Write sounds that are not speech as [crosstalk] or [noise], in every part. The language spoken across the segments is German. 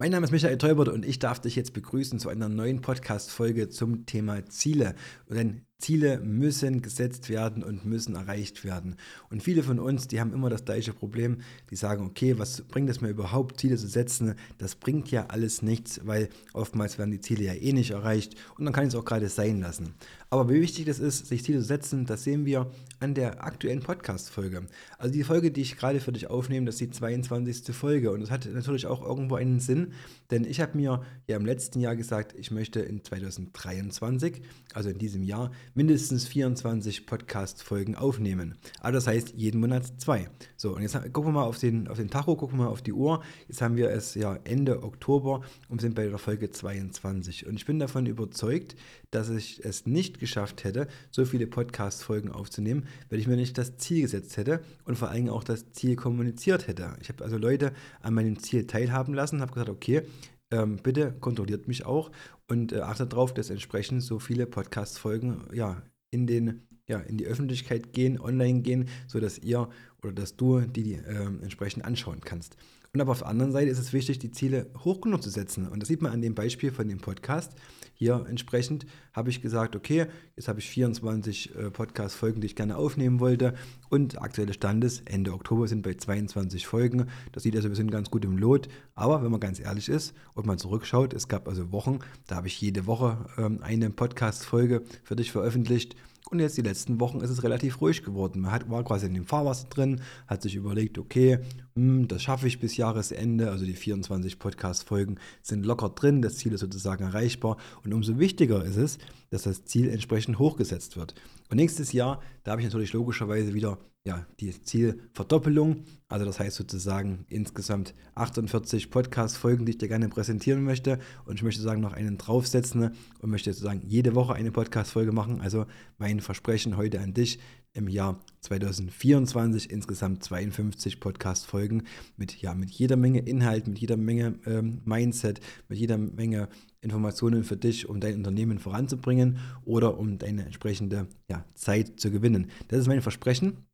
Mein Name ist Michael Teubert und ich darf dich jetzt begrüßen zu einer neuen Podcast-Folge zum Thema Ziele. Denn Ziele müssen gesetzt werden und müssen erreicht werden. Und viele von uns, die haben immer das gleiche Problem. Die sagen, okay, was bringt es mir überhaupt, Ziele zu setzen? Das bringt ja alles nichts, weil oftmals werden die Ziele ja eh nicht erreicht und dann kann ich es auch gerade sein lassen. Aber wie wichtig das ist, sich Ziele zu setzen, das sehen wir an der aktuellen Podcast-Folge. Also die Folge, die ich gerade für dich aufnehme, das ist die 22. Folge und das hat natürlich auch irgendwo einen Sinn, denn ich habe mir ja im letzten Jahr gesagt, ich möchte in 2023, also in diesem Jahr, mindestens 24 Podcast-Folgen aufnehmen. Also das heißt, jeden Monat zwei. So, und jetzt gucken wir mal auf den, auf den Tacho, gucken wir mal auf die Uhr. Jetzt haben wir es ja Ende Oktober und sind bei der Folge 22. Und ich bin davon überzeugt, dass ich es nicht geschafft hätte, so viele Podcast-Folgen aufzunehmen, wenn ich mir nicht das Ziel gesetzt hätte und vor allem auch das Ziel kommuniziert hätte. Ich habe also Leute an meinem Ziel teilhaben lassen, habe gesagt, okay, ähm, bitte kontrolliert mich auch und äh, achtet darauf, dass entsprechend so viele Podcast-Folgen ja, in, ja, in die Öffentlichkeit gehen, online gehen, sodass ihr oder dass du die, die äh, entsprechend anschauen kannst. Und aber auf der anderen Seite ist es wichtig, die Ziele hoch genug zu setzen. Und das sieht man an dem Beispiel von dem Podcast. Hier entsprechend habe ich gesagt, okay, jetzt habe ich 24 äh, Podcast-Folgen, die ich gerne aufnehmen wollte. Und aktuelle Stand ist, Ende Oktober sind bei 22 Folgen. Das sieht also, wir sind ganz gut im Lot. Aber wenn man ganz ehrlich ist und man zurückschaut, es gab also Wochen, da habe ich jede Woche ähm, eine Podcast-Folge für dich veröffentlicht. Und jetzt die letzten Wochen ist es relativ ruhig geworden. Man hat, war quasi in dem Fahrwasser drin, hat sich überlegt, okay, das schaffe ich bis Jahresende. Also die 24 Podcast-Folgen sind locker drin, das Ziel ist sozusagen erreichbar. Und umso wichtiger ist es, dass das Ziel entsprechend hochgesetzt wird. Und nächstes Jahr, da habe ich natürlich logischerweise wieder ja, die Zielverdoppelung. Also das heißt sozusagen insgesamt 48 Podcast-Folgen, die ich dir gerne präsentieren möchte. Und ich möchte sagen, noch einen draufsetzen und möchte sozusagen jede Woche eine Podcast-Folge machen. Also mein Versprechen heute an dich im Jahr 2024 insgesamt 52 Podcast-Folgen mit, ja, mit jeder Menge Inhalt, mit jeder Menge ähm, Mindset, mit jeder Menge Informationen für dich, um dein Unternehmen voranzubringen oder um deine entsprechende ja, Zeit zu gewinnen. Das ist mein Versprechen.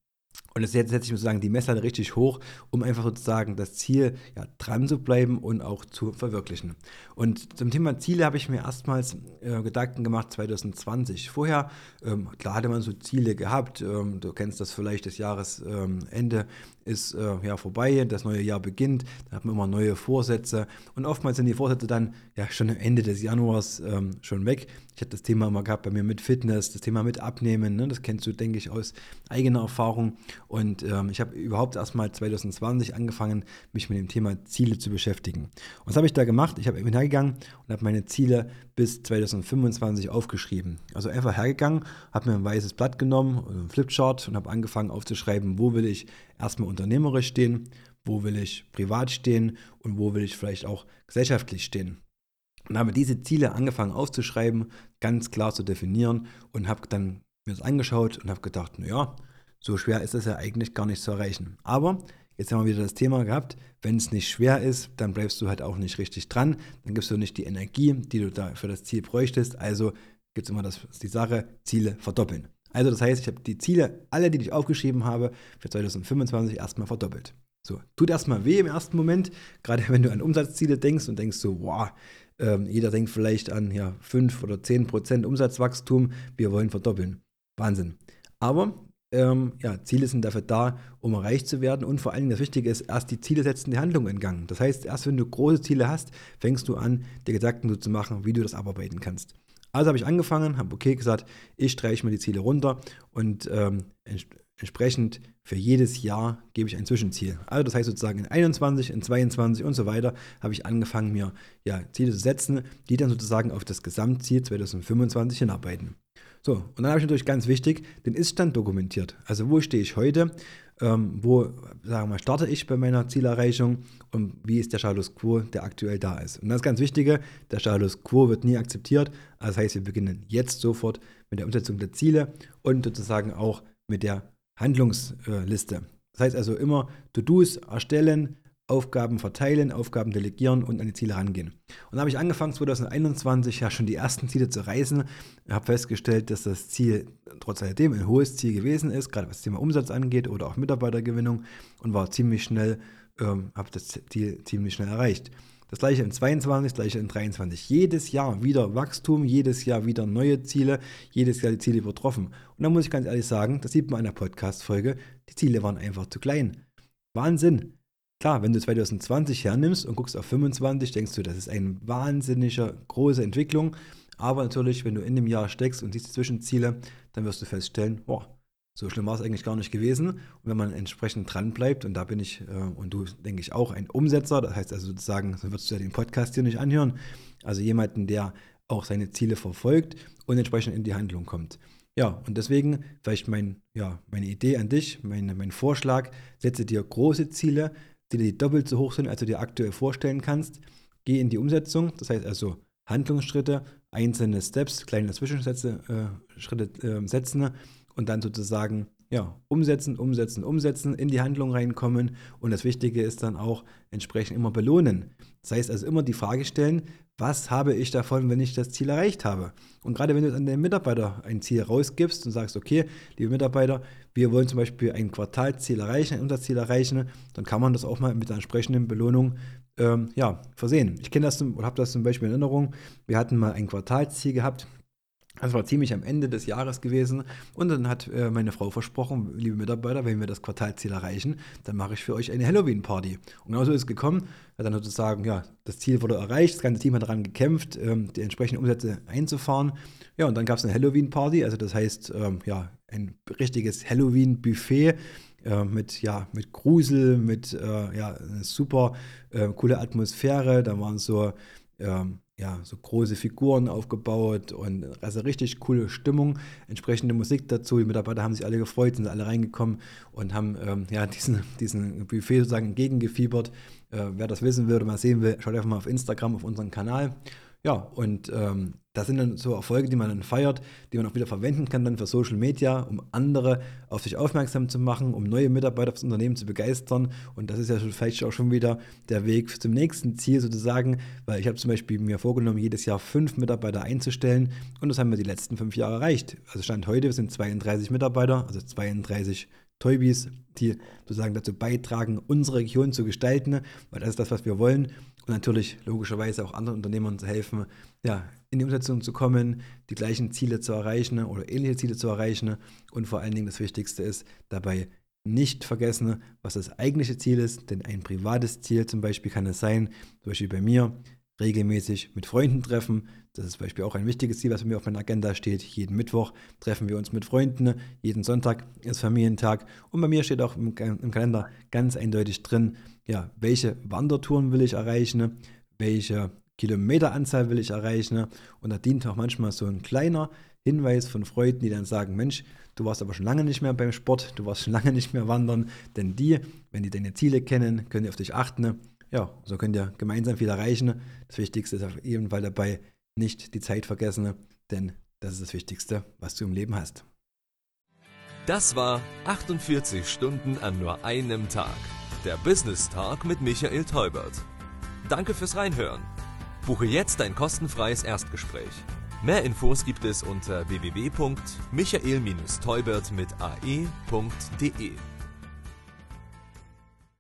Und jetzt setze ich sozusagen die Messlatte richtig hoch, um einfach sozusagen das Ziel ja, dran zu bleiben und auch zu verwirklichen. Und zum Thema Ziele habe ich mir erstmals äh, Gedanken gemacht 2020. Vorher, ähm, klar hatte man so Ziele gehabt, ähm, du kennst das vielleicht, das Jahresende ist äh, ja vorbei, das neue Jahr beginnt, da hat man immer neue Vorsätze und oftmals sind die Vorsätze dann ja schon am Ende des Januars ähm, schon weg. Ich hatte das Thema immer gehabt bei mir mit Fitness, das Thema mit Abnehmen, ne? das kennst du, denke ich, aus eigener Erfahrung. Und ähm, ich habe überhaupt erst mal 2020 angefangen, mich mit dem Thema Ziele zu beschäftigen. Und was habe ich da gemacht? Ich bin hergegangen und habe meine Ziele bis 2025 aufgeschrieben. Also einfach hergegangen, habe mir ein weißes Blatt genommen, einen Flipchart und habe angefangen aufzuschreiben, wo will ich erstmal unternehmerisch stehen, wo will ich privat stehen und wo will ich vielleicht auch gesellschaftlich stehen. Und habe diese Ziele angefangen aufzuschreiben, ganz klar zu definieren und habe dann mir das angeschaut und habe gedacht, naja, so schwer ist es ja eigentlich gar nicht zu erreichen. Aber jetzt haben wir wieder das Thema gehabt, wenn es nicht schwer ist, dann bleibst du halt auch nicht richtig dran, dann gibst du nicht die Energie, die du da für das Ziel bräuchtest. Also gibt es immer das, die Sache, Ziele verdoppeln. Also das heißt, ich habe die Ziele, alle, die ich aufgeschrieben habe, für 2025 erstmal verdoppelt. So, tut erstmal weh im ersten Moment, gerade [laughs] wenn du an Umsatzziele denkst und denkst so, wow, ähm, jeder denkt vielleicht an ja, 5 oder 10 Prozent Umsatzwachstum, wir wollen verdoppeln. Wahnsinn. Aber ähm, ja, Ziele sind dafür da, um erreicht zu werden und vor allen Dingen das Wichtige ist, erst die Ziele setzen die Handlung in Gang. Das heißt, erst wenn du große Ziele hast, fängst du an, dir Gedanken zu machen, wie du das abarbeiten kannst. Also habe ich angefangen, habe okay gesagt, ich streiche mir die Ziele runter und ähm, entsprechend für jedes Jahr gebe ich ein Zwischenziel. Also das heißt sozusagen in 21, in 22 und so weiter habe ich angefangen, mir ja, Ziele zu setzen, die dann sozusagen auf das Gesamtziel 2025 hinarbeiten. So, und dann habe ich natürlich ganz wichtig den Iststand dokumentiert. Also wo stehe ich heute? Ähm, wo, sagen wir mal, starte ich bei meiner Zielerreichung und wie ist der Status quo, der aktuell da ist. Und das ganz Wichtige, der Status quo wird nie akzeptiert. Das heißt, wir beginnen jetzt sofort mit der Umsetzung der Ziele und sozusagen auch mit der Handlungsliste. Das heißt also immer To-Dos erstellen, Aufgaben verteilen, Aufgaben delegieren und an die Ziele rangehen. Und da habe ich angefangen 2021 ja schon die ersten Ziele zu reißen. Ich habe festgestellt, dass das Ziel trotz alledem ein hohes Ziel gewesen ist, gerade was das Thema Umsatz angeht oder auch Mitarbeitergewinnung und war ziemlich schnell, ähm, habe das Ziel ziemlich schnell erreicht. Das gleiche in 22, das gleiche in 23. Jedes Jahr wieder Wachstum, jedes Jahr wieder neue Ziele, jedes Jahr die Ziele übertroffen. Und da muss ich ganz ehrlich sagen, das sieht man in der Podcast-Folge, die Ziele waren einfach zu klein. Wahnsinn. Klar, wenn du 2020 hernimmst und guckst auf 25, denkst du, das ist eine wahnsinnige große Entwicklung. Aber natürlich, wenn du in dem Jahr steckst und siehst die Zwischenziele, dann wirst du feststellen, boah, so schlimm war es eigentlich gar nicht gewesen. Und wenn man entsprechend dran bleibt, und da bin ich äh, und du, denke ich, auch ein Umsetzer, das heißt also sozusagen, so würdest du ja den Podcast hier nicht anhören, also jemanden, der auch seine Ziele verfolgt und entsprechend in die Handlung kommt. Ja, und deswegen vielleicht mein, ja, meine Idee an dich, mein, mein Vorschlag, setze dir große Ziele, die doppelt so hoch sind, als du dir aktuell vorstellen kannst. Geh in die Umsetzung, das heißt also Handlungsschritte, einzelne Steps, kleine Zwischenschritte äh, Schritte, äh, setzen und dann sozusagen ja, umsetzen, umsetzen, umsetzen, in die Handlung reinkommen und das Wichtige ist dann auch entsprechend immer belohnen. Das heißt also immer die Frage stellen, was habe ich davon, wenn ich das Ziel erreicht habe? Und gerade wenn du an den Mitarbeiter ein Ziel rausgibst und sagst, okay, liebe Mitarbeiter, wir wollen zum Beispiel ein Quartalziel erreichen, ein Umsatzziel erreichen, dann kann man das auch mal mit der entsprechenden Belohnung ähm, ja, versehen. Ich kenne das oder habe das zum Beispiel in Erinnerung. Wir hatten mal ein Quartalziel gehabt, das war ziemlich am Ende des Jahres gewesen. Und dann hat äh, meine Frau versprochen, liebe Mitarbeiter, wenn wir das Quartalziel erreichen, dann mache ich für euch eine Halloween-Party. Und genauso ist es gekommen. Hat dann sozusagen, ja, das Ziel wurde erreicht, das ganze Team hat daran gekämpft, ähm, die entsprechenden Umsätze einzufahren. Ja, und dann gab es eine Halloween-Party, also das heißt, ähm, ja, ein richtiges Halloween-Buffet äh, mit, ja, mit Grusel, mit, äh, ja, super äh, coole Atmosphäre. Da waren so, ähm, ja, so große Figuren aufgebaut und also richtig coole Stimmung, entsprechende Musik dazu. Die Mitarbeiter haben sich alle gefreut, sind alle reingekommen und haben ähm, ja, [laughs] diesen, diesen Buffet sozusagen entgegengefiebert. Äh, wer das wissen will oder mal sehen will, schaut einfach mal auf Instagram, auf unseren Kanal. Ja, und ähm, das sind dann so Erfolge, die man dann feiert, die man auch wieder verwenden kann dann für Social Media, um andere auf sich aufmerksam zu machen, um neue Mitarbeiter fürs Unternehmen zu begeistern. Und das ist ja vielleicht auch schon wieder der Weg zum nächsten Ziel sozusagen, weil ich habe zum Beispiel mir vorgenommen, jedes Jahr fünf Mitarbeiter einzustellen und das haben wir die letzten fünf Jahre erreicht. Also Stand heute sind 32 Mitarbeiter, also 32 Toybis, die sozusagen dazu beitragen, unsere Region zu gestalten, weil das ist das, was wir wollen. Und natürlich logischerweise auch anderen Unternehmern zu helfen, ja, in die Umsetzung zu kommen, die gleichen Ziele zu erreichen oder ähnliche Ziele zu erreichen. Und vor allen Dingen das Wichtigste ist, dabei nicht vergessen, was das eigentliche Ziel ist. Denn ein privates Ziel zum Beispiel kann es sein, zum Beispiel bei mir, regelmäßig mit Freunden treffen. Das ist zum Beispiel auch ein wichtiges Ziel, was bei mir auf meiner Agenda steht. Jeden Mittwoch treffen wir uns mit Freunden. Jeden Sonntag ist Familientag. Und bei mir steht auch im, im Kalender ganz eindeutig drin, ja, welche Wandertouren will ich erreichen, welche Kilometeranzahl will ich erreichen. Und da dient auch manchmal so ein kleiner Hinweis von Freunden, die dann sagen, Mensch, du warst aber schon lange nicht mehr beim Sport, du warst schon [laughs] lange nicht mehr wandern, denn die, wenn die deine Ziele kennen, können die auf dich achten ja, so könnt ihr gemeinsam viel erreichen. Das Wichtigste ist auf jeden Fall dabei, nicht die Zeit vergessen, denn das ist das Wichtigste, was du im Leben hast. Das war 48 Stunden an nur einem Tag. Der Business Talk mit Michael Teubert. Danke fürs Reinhören. Buche jetzt ein kostenfreies Erstgespräch. Mehr Infos gibt es unter www.michael-teubert mit ae.de.